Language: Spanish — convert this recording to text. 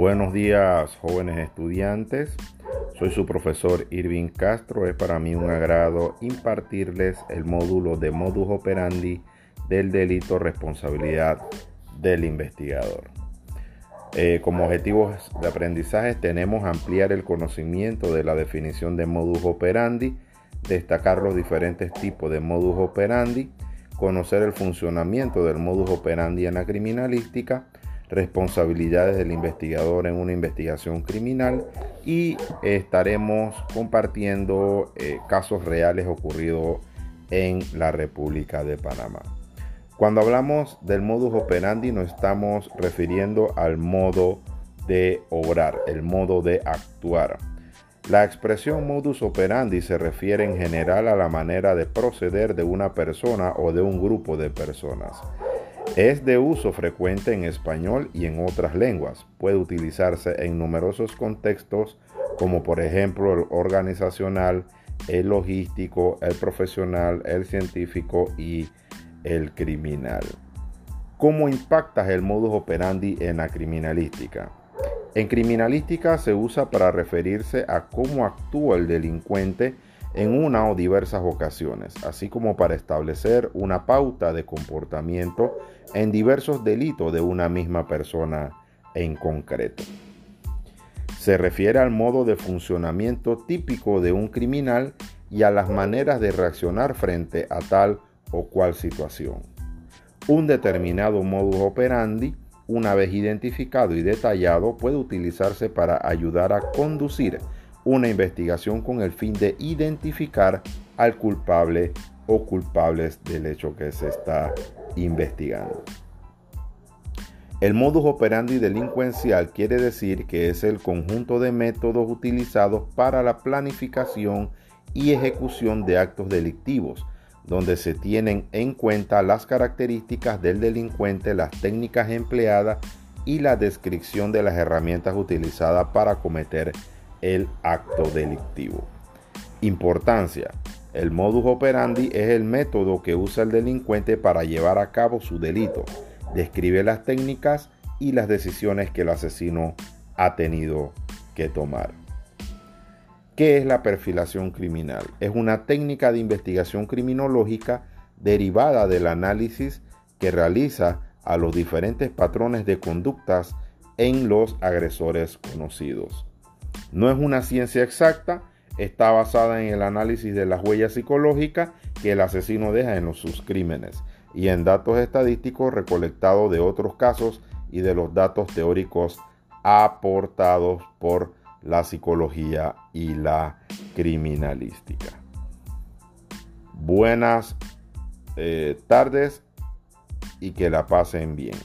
Buenos días, jóvenes estudiantes. Soy su profesor Irving Castro. Es para mí un agrado impartirles el módulo de modus operandi del delito responsabilidad del investigador. Eh, como objetivos de aprendizaje tenemos ampliar el conocimiento de la definición de modus operandi, destacar los diferentes tipos de modus operandi, conocer el funcionamiento del modus operandi en la criminalística, responsabilidades del investigador en una investigación criminal y estaremos compartiendo eh, casos reales ocurridos en la República de Panamá. Cuando hablamos del modus operandi nos estamos refiriendo al modo de obrar, el modo de actuar. La expresión modus operandi se refiere en general a la manera de proceder de una persona o de un grupo de personas. Es de uso frecuente en español y en otras lenguas. Puede utilizarse en numerosos contextos como por ejemplo el organizacional, el logístico, el profesional, el científico y el criminal. ¿Cómo impacta el modus operandi en la criminalística? En criminalística se usa para referirse a cómo actúa el delincuente en una o diversas ocasiones, así como para establecer una pauta de comportamiento en diversos delitos de una misma persona en concreto. Se refiere al modo de funcionamiento típico de un criminal y a las maneras de reaccionar frente a tal o cual situación. Un determinado modus operandi, una vez identificado y detallado, puede utilizarse para ayudar a conducir una investigación con el fin de identificar al culpable o culpables del hecho que se está investigando. El modus operandi delincuencial quiere decir que es el conjunto de métodos utilizados para la planificación y ejecución de actos delictivos, donde se tienen en cuenta las características del delincuente, las técnicas empleadas y la descripción de las herramientas utilizadas para cometer el acto delictivo. Importancia. El modus operandi es el método que usa el delincuente para llevar a cabo su delito. Describe las técnicas y las decisiones que el asesino ha tenido que tomar. ¿Qué es la perfilación criminal? Es una técnica de investigación criminológica derivada del análisis que realiza a los diferentes patrones de conductas en los agresores conocidos. No es una ciencia exacta, está basada en el análisis de las huellas psicológicas que el asesino deja en sus crímenes y en datos estadísticos recolectados de otros casos y de los datos teóricos aportados por la psicología y la criminalística. Buenas eh, tardes y que la pasen bien.